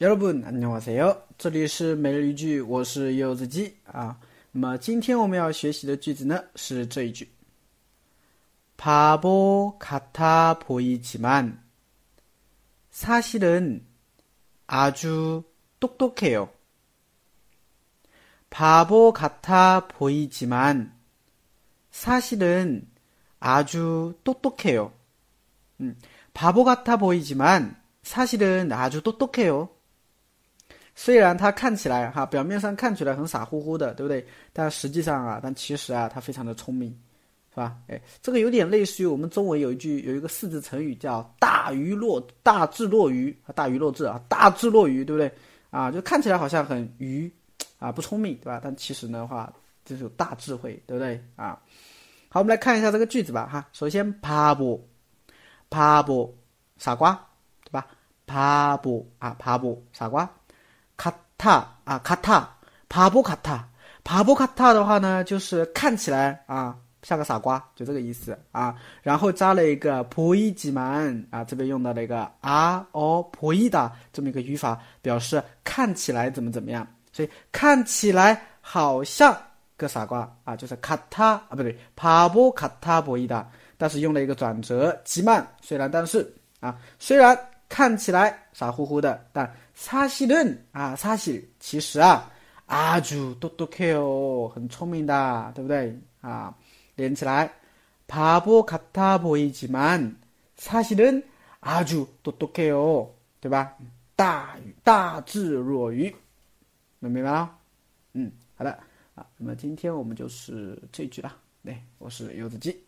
여러분안녕하세요，这里是每日一句，我是柚子鸡啊。那么今天我们要学习的句子呢是这一句：바보같아보이지만사실은아주똑똑해요。 바보같아보이지만사실은아주똑똑해요。 嗯，바보같아보이지만사실은아주똑똑해요。 虽然他看起来哈，表面上看起来很傻乎乎的，对不对？但实际上啊，但其实啊，他非常的聪明，是吧？哎，这个有点类似于我们中文有一句有一个四字成语叫“大愚若大智若愚”啊，“大愚若智”啊，“大智若愚”，对不对？啊，就看起来好像很愚啊，不聪明，对吧？但其实呢话，就是有大智慧，对不对？啊，好，我们来看一下这个句子吧，哈。首先，“pabo pabo 傻瓜”，对吧？“pabo 啊 pabo 傻瓜”。卡塔啊，卡塔，帕布卡塔，帕布卡塔的话呢，就是看起来啊像个傻瓜，就这个意思啊。然后加了一个普伊吉曼啊，这边用到了一个啊哦普伊的这么一个语法，表示看起来怎么怎么样。所以看起来好像个傻瓜啊，就是卡塔啊，不对，帕布卡塔普伊的，但是用了一个转折吉曼，虽然但是啊，虽然看起来傻乎乎的，但。사실은啊，사실其实啊，아주똑똑해 요， 很聪明的，对不对啊？连起来，바보같아보이지만사실은아주똑똑해 요， 对吧？大大智若愚，能明白了？嗯，好的啊。那么今天我们就是这句了。对，我是柚子鸡。